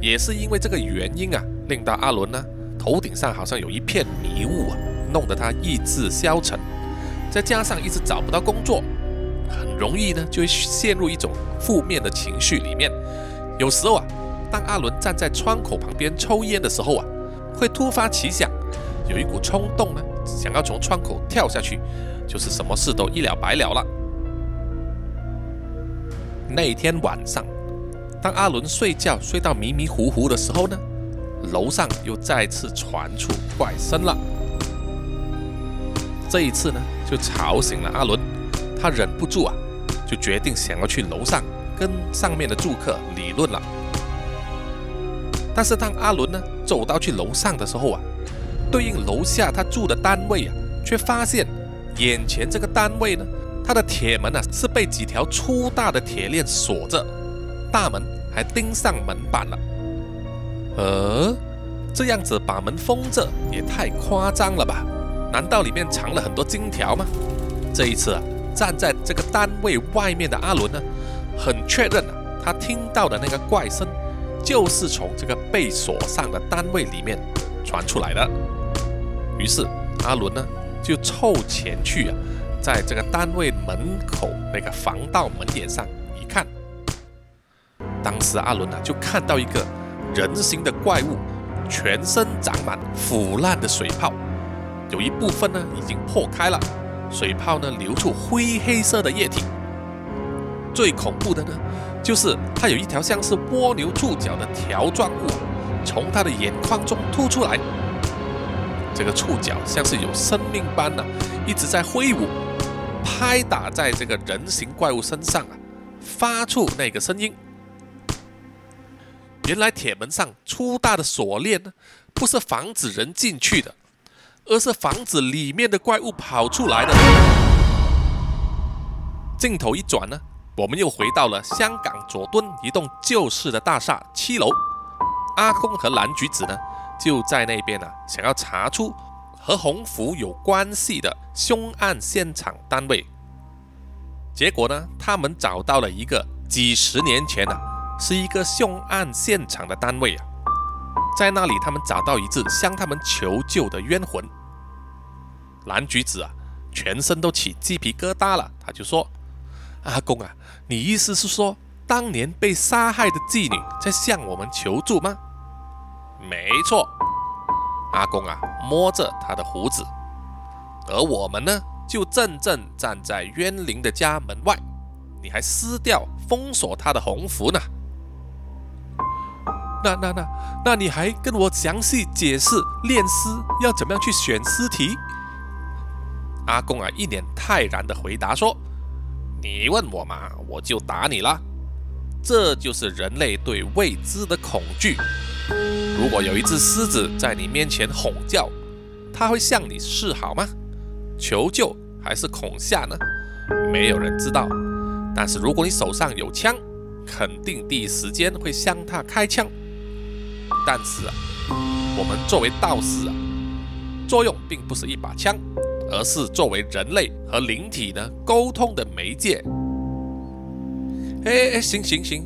也是因为这个原因啊，令到阿伦呢头顶上好像有一片迷雾啊，弄得他意志消沉。再加上一直找不到工作，很容易呢就会陷入一种负面的情绪里面。有时候啊，当阿伦站在窗口旁边抽烟的时候啊，会突发奇想，有一股冲动呢，想要从窗口跳下去，就是什么事都一了百了了。那天晚上。当阿伦睡觉睡到迷迷糊糊的时候呢，楼上又再次传出怪声了。这一次呢，就吵醒了阿伦，他忍不住啊，就决定想要去楼上跟上面的住客理论了。但是当阿伦呢走到去楼上的时候啊，对应楼下他住的单位啊，却发现眼前这个单位呢，它的铁门啊是被几条粗大的铁链锁着。大门还钉上门板了，呃，这样子把门封着也太夸张了吧？难道里面藏了很多金条吗？这一次啊，站在这个单位外面的阿伦呢，很确认啊，他听到的那个怪声，就是从这个被锁上的单位里面传出来的。于是阿伦呢，就凑前去啊，在这个单位门口那个防盗门眼上一看。当时阿伦啊，就看到一个人形的怪物，全身长满腐烂的水泡，有一部分呢已经破开了，水泡呢流出灰黑色的液体。最恐怖的呢，就是它有一条像是蜗牛触角的条状物从它的眼眶中突出来，这个触角像是有生命般的一直在挥舞，拍打在这个人形怪物身上啊，发出那个声音。原来铁门上粗大的锁链呢，不是防止人进去的，而是房子里面的怪物跑出来的。镜头一转呢，我们又回到了香港佐敦一栋旧式的大厦七楼。阿公和蓝橘子呢，就在那边啊，想要查出和洪福有关系的凶案现场单位。结果呢，他们找到了一个几十年前啊，是一个凶案现场的单位啊，在那里他们找到一只向他们求救的冤魂。蓝橘子啊，全身都起鸡皮疙瘩了，他就说：“阿公啊，你意思是说，当年被杀害的妓女在向我们求助吗？”没错，阿公啊，摸着他的胡子，而我们呢，就正正站在冤灵的家门外，你还撕掉封锁他的红符呢。那那那，那你还跟我详细解释炼尸要怎么样去选尸体？阿公啊，一脸泰然的回答说：“你问我嘛，我就答你了。这就是人类对未知的恐惧。”如果有一只狮子在你面前吼叫，它会向你示好吗？求救还是恐吓呢？没有人知道。但是如果你手上有枪，肯定第一时间会向它开枪。但是啊，我们作为道士啊，作用并不是一把枪，而是作为人类和灵体呢沟通的媒介。哎哎，行行行。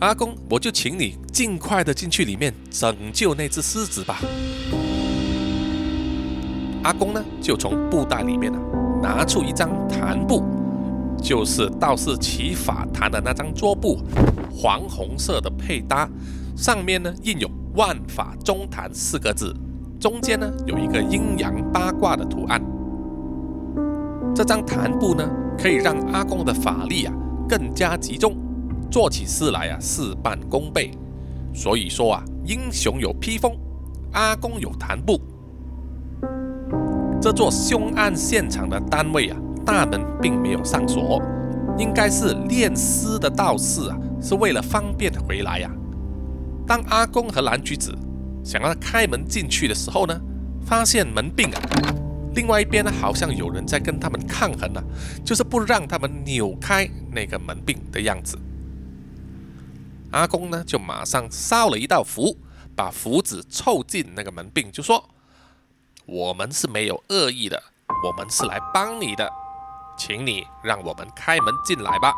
阿公，我就请你尽快的进去里面拯救那只狮子吧。阿公呢，就从布袋里面啊拿出一张檀布，就是道士祈法坛的那张桌布，黄红色的配搭，上面呢印有“万法中坛”四个字，中间呢有一个阴阳八卦的图案。这张弹布呢，可以让阿公的法力啊更加集中。做起事来啊，事半功倍。所以说啊，英雄有披风，阿公有檀布。这座凶案现场的单位啊，大门并没有上锁，应该是炼尸的道士啊，是为了方便回来呀。当阿公和蓝橘子想要开门进去的时候呢，发现门并啊，另外一边呢，好像有人在跟他们抗衡啊，就是不让他们扭开那个门柄的样子。阿公呢，就马上烧了一道符，把符纸凑近那个门柄，就说：“我们是没有恶意的，我们是来帮你的，请你让我们开门进来吧。”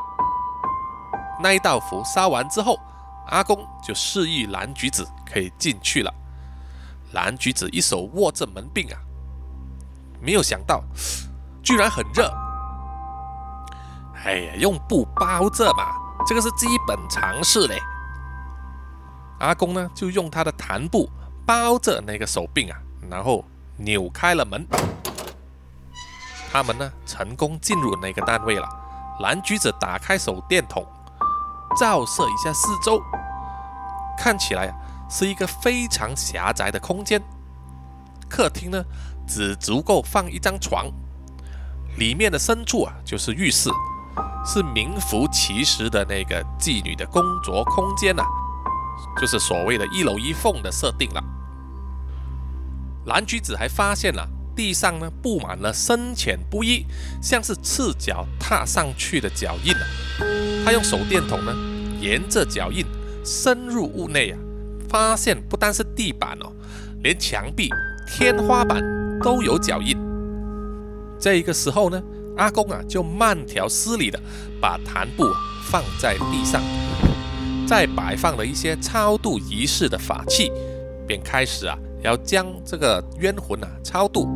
那一道符烧完之后，阿公就示意蓝橘子可以进去了。蓝橘子一手握着门柄啊，没有想到居然很热。哎呀，用布包着嘛。这个是基本常识嘞。阿公呢，就用他的弹布包着那个手柄啊，然后扭开了门。他们呢，成功进入那个单位了。蓝橘子打开手电筒，照射一下四周，看起来，是一个非常狭窄的空间。客厅呢，只足够放一张床，里面的深处啊，就是浴室。是名副其实的那个妓女的工作空间呐，就是所谓的一楼一凤的设定了。蓝橘子还发现了地上呢布满了深浅不一，像是赤脚踏上去的脚印啊。他用手电筒呢沿着脚印深入屋内啊，发现不单是地板哦，连墙壁、天花板都有脚印。这个时候呢。阿公啊，就慢条斯理的把檀布放在地上，再摆放了一些超度仪式的法器，便开始啊，要将这个冤魂啊超度。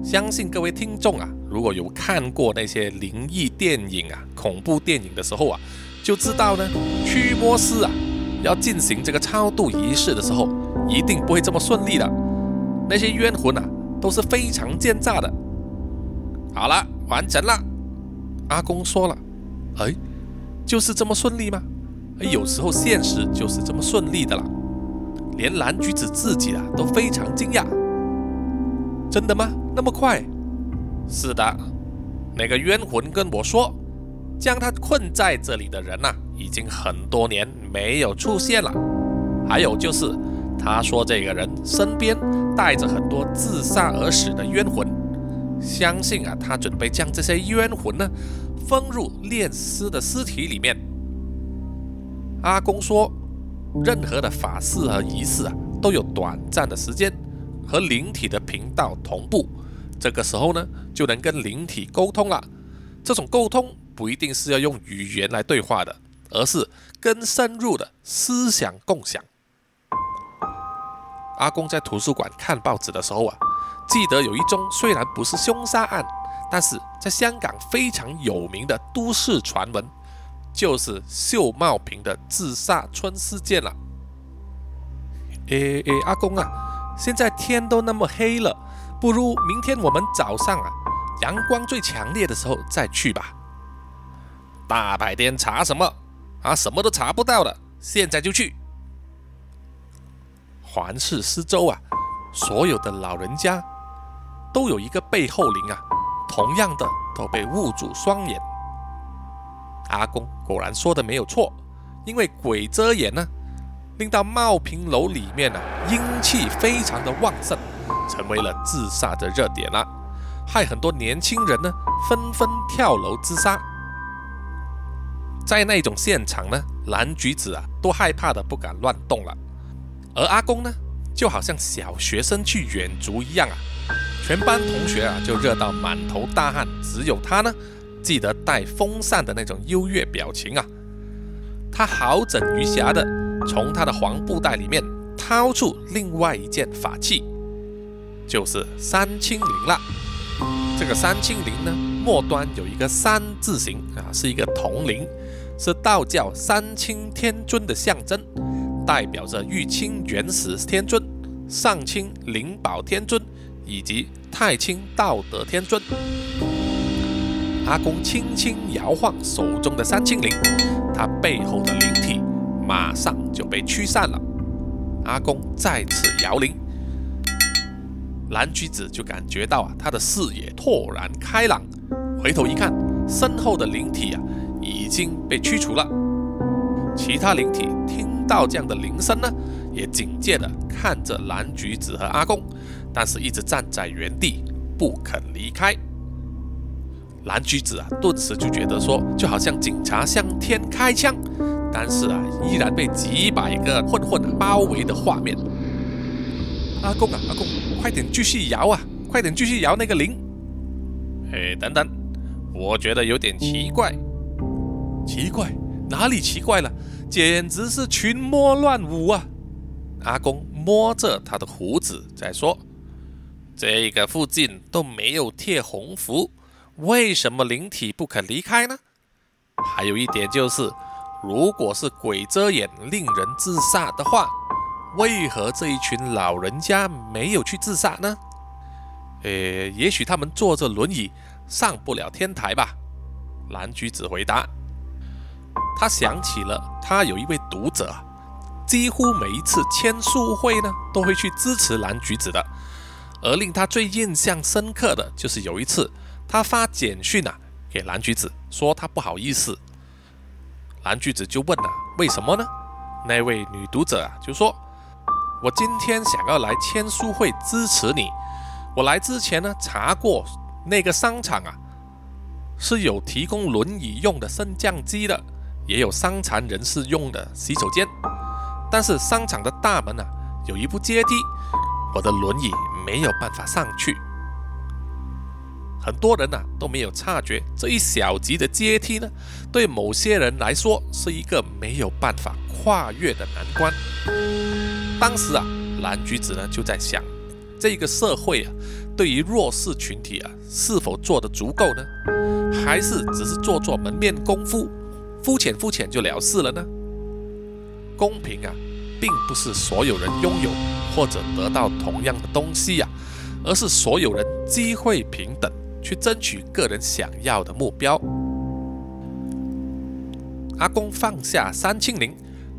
相信各位听众啊，如果有看过那些灵异电影啊、恐怖电影的时候啊，就知道呢，驱魔师啊要进行这个超度仪式的时候，一定不会这么顺利的。那些冤魂啊，都是非常奸诈的。好了，完成了。阿公说了：“哎，就是这么顺利吗？哎，有时候现实就是这么顺利的了。连蓝橘子自己啊都非常惊讶。真的吗？那么快？是的，那个冤魂跟我说，将他困在这里的人呐，已经很多年没有出现了。还有就是，他说这个人身边带着很多自杀而死的冤魂，相信啊，他准备将这些冤魂呢封入炼尸的尸体里面。阿公说，任何的法事和仪式啊，都有短暂的时间和灵体的频道同步，这个时候呢，就能跟灵体沟通了。这种沟通不一定是要用语言来对话的，而是更深入的思想共享。阿公在图书馆看报纸的时候啊，记得有一宗虽然不是凶杀案，但是在香港非常有名的都市传闻，就是秀茂坪的自杀村事件了。诶诶，阿公啊，现在天都那么黑了，不如明天我们早上啊，阳光最强烈的时候再去吧。大白天查什么啊？什么都查不到了，现在就去。环视四周啊，所有的老人家都有一个背后灵啊，同样的都被捂住双眼。阿公果然说的没有错，因为鬼遮眼呢，令到茂平楼里面呢阴气非常的旺盛，成为了自杀的热点了，害很多年轻人呢纷纷跳楼自杀。在那种现场呢，蓝橘子啊都害怕的不敢乱动了。而阿公呢，就好像小学生去远足一样啊，全班同学啊就热到满头大汗，只有他呢，记得带风扇的那种优越表情啊。他好整余暇的从他的黄布袋里面掏出另外一件法器，就是三清铃了。这个三清铃呢，末端有一个三字形啊，是一个铜铃，是道教三清天尊的象征。代表着玉清元始天尊、上清灵宝天尊以及太清道德天尊。阿公轻轻摇晃手中的三清铃，他背后的灵体马上就被驱散了。阿公再次摇铃，蓝橘子就感觉到啊，他的视野豁然开朗，回头一看，身后的灵体啊已经被驱除了。其他灵体听。道这样的铃声呢，也警戒的看着蓝橘子和阿公，但是一直站在原地不肯离开。蓝橘子啊，顿时就觉得说，就好像警察向天开枪，但是啊，依然被几百个混混包围的画面。阿公啊，阿公，快点继续摇啊，快点继续摇那个铃。哎，等等，我觉得有点奇怪。奇怪？哪里奇怪了？简直是群魔乱舞啊！阿公摸着他的胡子在说：“这个附近都没有贴红符，为什么灵体不肯离开呢？还有一点就是，如果是鬼遮眼令人自杀的话，为何这一群老人家没有去自杀呢？呃，也许他们坐着轮椅上不了天台吧。”蓝橘子回答。他想起了，他有一位读者，几乎每一次签书会呢，都会去支持蓝橘子的。而令他最印象深刻的就是有一次，他发简讯啊给蓝橘子，说他不好意思。蓝橘子就问啊，为什么呢？那位女读者啊就说：“我今天想要来签书会支持你。我来之前呢查过，那个商场啊是有提供轮椅用的升降机的。”也有伤残人士用的洗手间，但是商场的大门啊有一部阶梯，我的轮椅没有办法上去。很多人呐都没有察觉这一小级的阶梯呢，对某些人来说是一个没有办法跨越的难关。当时啊，蓝橘子呢就在想，这个社会啊，对于弱势群体啊，是否做得足够呢？还是只是做做门面功夫？肤浅肤浅就了事了呢？公平啊，并不是所有人拥有或者得到同样的东西呀，而是所有人机会平等，去争取个人想要的目标。阿公放下三清灵，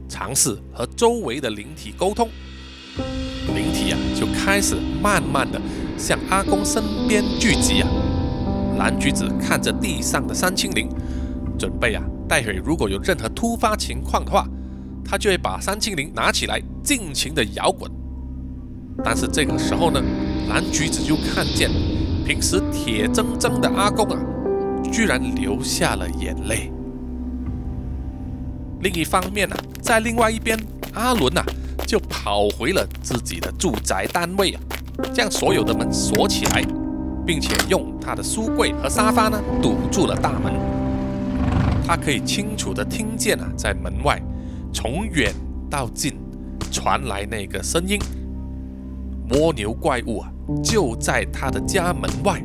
尝试和周围的灵体沟通，灵体啊就开始慢慢的向阿公身边聚集啊。蓝橘子看着地上的三清灵，准备啊。待会如果有任何突发情况的话，他就会把三清铃拿起来，尽情的摇滚，但是这个时候呢，蓝橘子就看见平时铁铮铮的阿公啊，居然流下了眼泪。另一方面呢，在另外一边，阿伦呐就跑回了自己的住宅单位啊，将所有的门锁起来，并且用他的书柜和沙发呢堵住了大门。他可以清楚地听见啊，在门外从远到近传来那个声音：蜗牛怪物啊，就在他的家门外。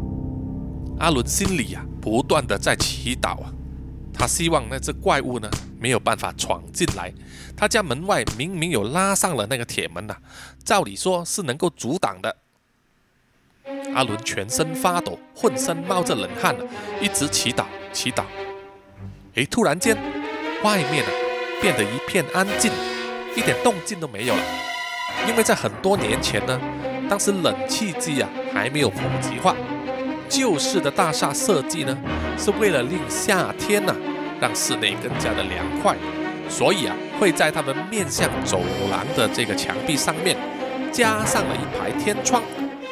阿伦心里啊不断地在祈祷啊。他希望那只怪物呢没有办法闯进来。他家门外明明有拉上了那个铁门呐，照理说是能够阻挡的。阿伦全身发抖，浑身冒着冷汗一直祈祷祈祷。哎，突然间，外面啊变得一片安静，一点动静都没有了。因为在很多年前呢，当时冷气机啊还没有普及化。旧式的大厦设计呢，是为了令夏天呢，让室内更加的凉快，所以啊，会在他们面向走廊的这个墙壁上面，加上了一排天窗，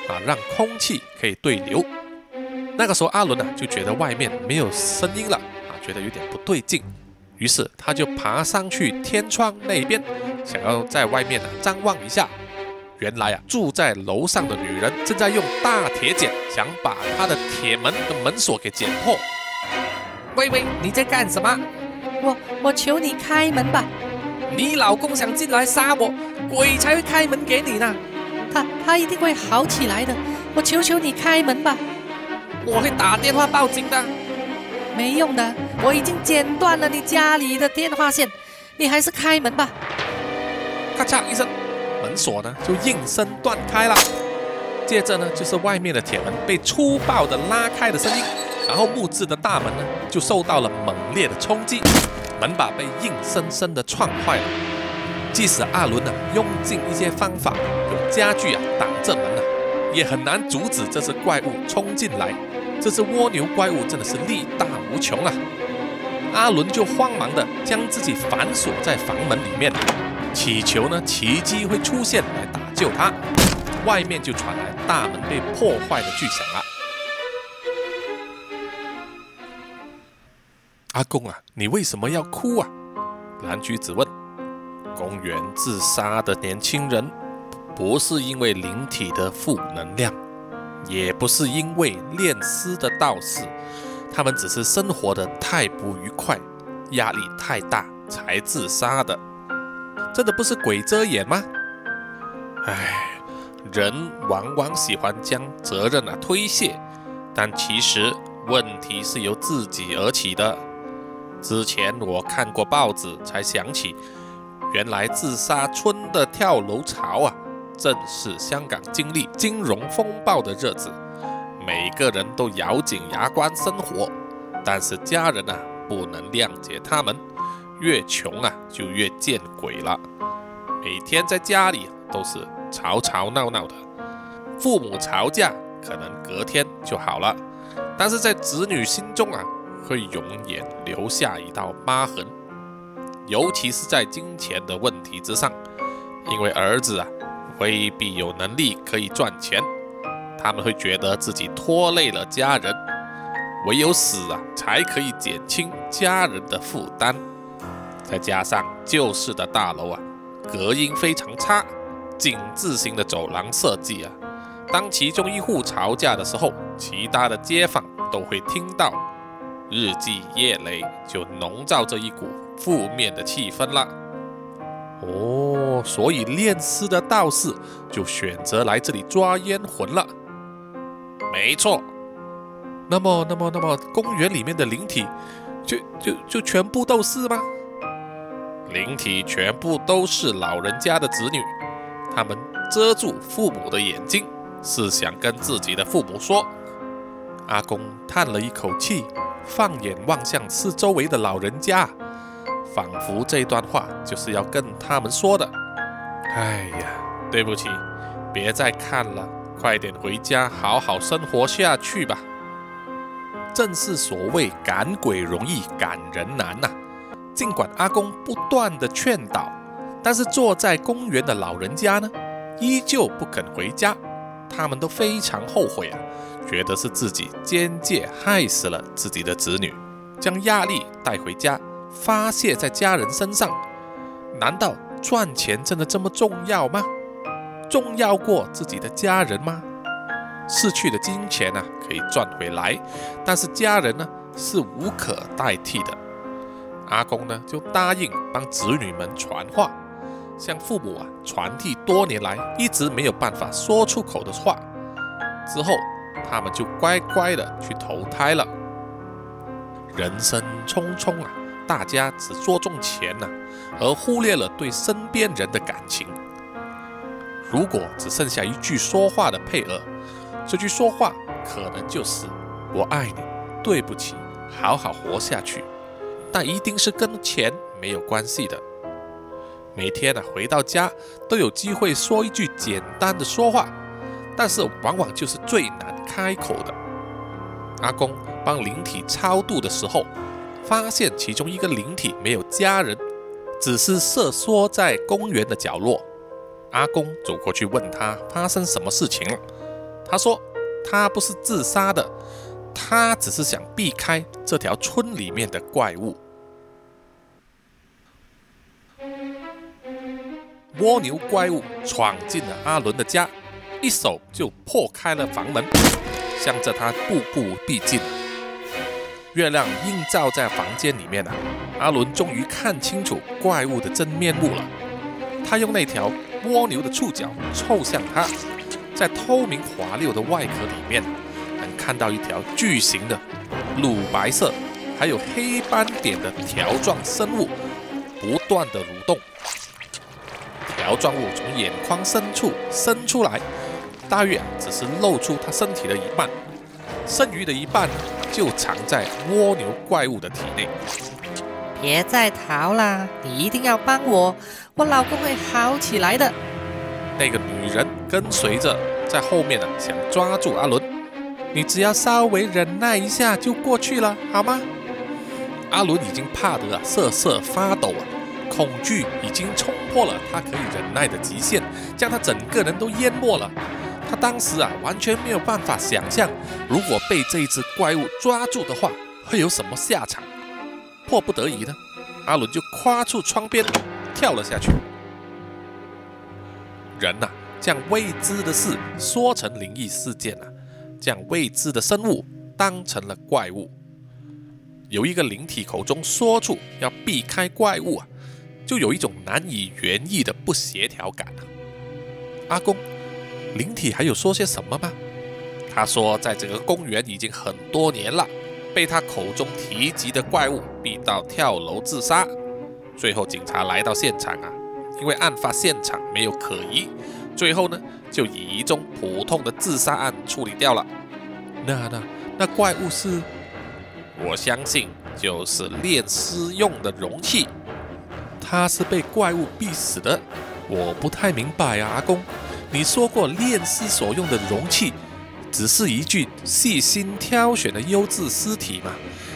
啊，让空气可以对流。那个时候，阿伦呢就觉得外面没有声音了，觉得有点不对劲，于是他就爬上去天窗那边，想要在外面呢张望一下。原来啊，住在楼上的女人正在用大铁剪想把她的铁门的门锁给剪破。喂喂，你在干什么？我我求你开门吧！你老公想进来杀我，鬼才会开门给你呢。他他一定会好起来的。我求求你开门吧！我会打电话报警的。没用的，我已经剪断了你家里的电话线，你还是开门吧。咔嚓一声。门锁呢就应声断开了，接着呢就是外面的铁门被粗暴的拉开的声音，然后木质的大门呢就受到了猛烈的冲击，门把被硬生生的撞坏了。即使阿伦呢用尽一些方法，用家具啊挡着门呢，也很难阻止这只怪物冲进来。这只蜗牛怪物真的是力大无穷啊！阿伦就慌忙的将自己反锁在房门里面。祈求呢，奇迹会出现来打救他。外面就传来大门被破坏的巨响了。阿公啊，你为什么要哭啊？蓝橘子问。公园自杀的年轻人，不是因为灵体的负能量，也不是因为炼尸的道士，他们只是生活的太不愉快，压力太大才自杀的。真的不是鬼遮眼吗？唉，人往往喜欢将责任啊推卸，但其实问题是由自己而起的。之前我看过报纸，才想起，原来自杀村的跳楼潮啊，正是香港经历金融风暴的日子，每个人都咬紧牙关生活，但是家人啊不能谅解他们。越穷啊，就越见鬼了。每天在家里都是吵吵闹闹的，父母吵架可能隔天就好了，但是在子女心中啊，会永远留下一道疤痕。尤其是在金钱的问题之上，因为儿子啊未必有能力可以赚钱，他们会觉得自己拖累了家人，唯有死啊才可以减轻家人的负担。再加上旧式的大楼啊，隔音非常差，井字形的走廊设计啊，当其中一户吵架的时候，其他的街坊都会听到，日积月累就笼罩着一股负面的气氛了。哦，所以炼尸的道士就选择来这里抓冤魂了。没错。那么，那么，那么，公园里面的灵体，就就就全部都是吗？灵体全部都是老人家的子女，他们遮住父母的眼睛，是想跟自己的父母说。阿公叹了一口气，放眼望向四周围的老人家，仿佛这段话就是要跟他们说的。哎呀，对不起，别再看了，快点回家好好生活下去吧。正是所谓赶鬼容易赶人难呐。尽管阿公不断的劝导，但是坐在公园的老人家呢，依旧不肯回家。他们都非常后悔啊，觉得是自己间接害死了自己的子女，将压力带回家，发泄在家人身上。难道赚钱真的这么重要吗？重要过自己的家人吗？逝去的金钱呢，可以赚回来，但是家人呢，是无可代替的。阿公呢，就答应帮子女们传话。向父母啊传递多年来一直没有办法说出口的话，之后他们就乖乖的去投胎了。人生匆匆啊，大家只着重钱呐，而忽略了对身边人的感情。如果只剩下一句说话的配额，这句说话可能就是“我爱你，对不起，好好活下去”，但一定是跟钱没有关系的。每天呢，回到家都有机会说一句简单的说话，但是往往就是最难开口的。阿公帮灵体超度的时候，发现其中一个灵体没有家人，只是瑟缩在公园的角落。阿公走过去问他发生什么事情了，他说他不是自杀的，他只是想避开这条村里面的怪物。蜗牛怪物闯进了阿伦的家，一手就破开了房门，向着他步步逼近。月亮映照在房间里面啊，阿伦终于看清楚怪物的真面目了。他用那条蜗牛的触角凑向他，在透明滑溜的外壳里面，能看到一条巨型的乳白色，还有黑斑点的条状生物，不断的蠕动。条状物从眼眶深处伸出来，大约只是露出它身体的一半，剩余的一半就藏在蜗牛怪物的体内。别再逃啦，你一定要帮我，我老公会好起来的。那个女人跟随着在后面呢，想抓住阿伦。你只要稍微忍耐一下就过去了，好吗？阿伦已经怕得啊瑟瑟发抖啊。恐惧已经冲破了他可以忍耐的极限，将他整个人都淹没了。他当时啊，完全没有办法想象，如果被这只怪物抓住的话，会有什么下场。迫不得已呢，阿伦就跨出窗边，跳了下去。人呐，将未知的事说成灵异事件啊，将未知的生物当成了怪物。由一个灵体口中说出要避开怪物啊。就有一种难以言喻的不协调感啊！阿公，灵体还有说些什么吗？他说，在这个公园已经很多年了，被他口中提及的怪物逼到跳楼自杀。最后警察来到现场啊，因为案发现场没有可疑，最后呢就以一宗普通的自杀案处理掉了。那那那怪物是？我相信就是炼尸用的容器。他是被怪物逼死的，我不太明白啊，阿公，你说过炼尸所用的容器，只是一具细心挑选的优质尸体嘛？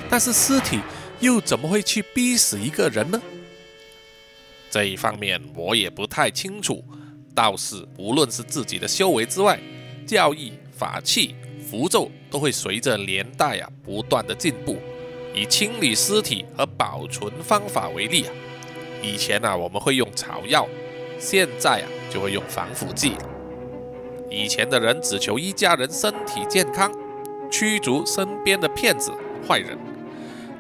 但是尸体又怎么会去逼死一个人呢？这一方面我也不太清楚。道士无论是自己的修为之外，教义、法器、符咒都会随着年代啊不断的进步。以清理尸体和保存方法为例啊。以前呢，我们会用草药，现在啊，就会用防腐剂。以前的人只求一家人身体健康，驱逐身边的骗子坏人。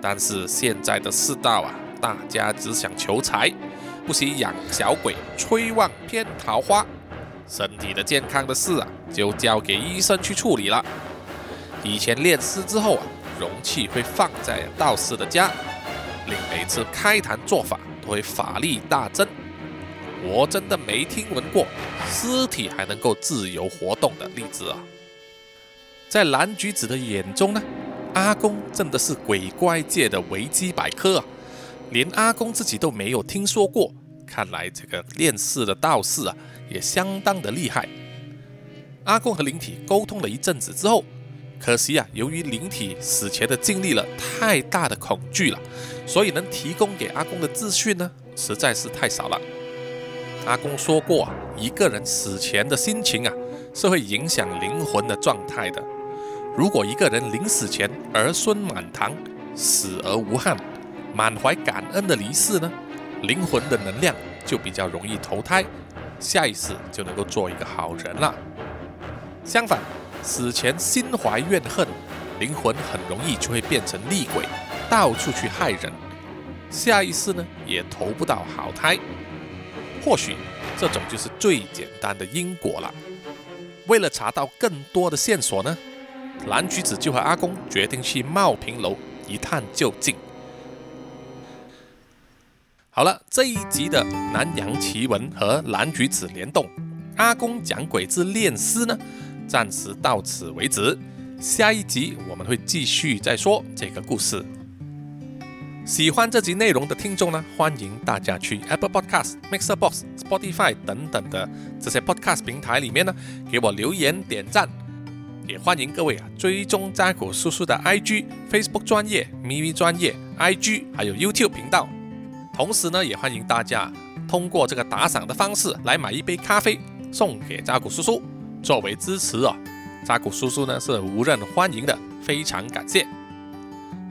但是现在的世道啊，大家只想求财，不惜养小鬼催旺骗桃花。身体的健康的事啊，就交给医生去处理了。以前炼尸之后啊，容器会放在道士的家，令每次开坛做法都。会法力大增，我真的没听闻过尸体还能够自由活动的例子啊！在蓝橘子的眼中呢，阿公真的是鬼怪界的维基百科啊，连阿公自己都没有听说过。看来这个炼尸的道士啊，也相当的厉害。阿公和灵体沟通了一阵子之后。可惜啊，由于灵体死前的经历了太大的恐惧了，所以能提供给阿公的资讯呢，实在是太少了。阿公说过啊，一个人死前的心情啊，是会影响灵魂的状态的。如果一个人临死前儿孙满堂，死而无憾，满怀感恩的离世呢，灵魂的能量就比较容易投胎，下一世就能够做一个好人了。相反，死前心怀怨恨，灵魂很容易就会变成厉鬼，到处去害人，下一世呢也投不到好胎。或许这种就是最简单的因果了。为了查到更多的线索呢？蓝橘子就和阿公决定去茂平楼一探究竟。好了，这一集的南洋奇闻和蓝橘子联动，阿公讲鬼之炼尸呢，暂时到此为止。下一集我们会继续再说这个故事。喜欢这集内容的听众呢，欢迎大家去 Apple Podcast、Mixer Box、Spotify 等等的这些 Podcast 平台里面呢，给我留言点赞。也欢迎各位啊追踪扎古叔叔的 IG、Facebook 专业、MV 专业、IG，还有 YouTube 频道。同时呢，也欢迎大家通过这个打赏的方式来买一杯咖啡送给扎古叔叔，作为支持哦。扎古叔叔呢是无任欢迎的，非常感谢。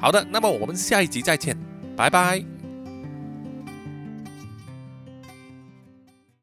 好的，那么我们下一集再见，拜拜。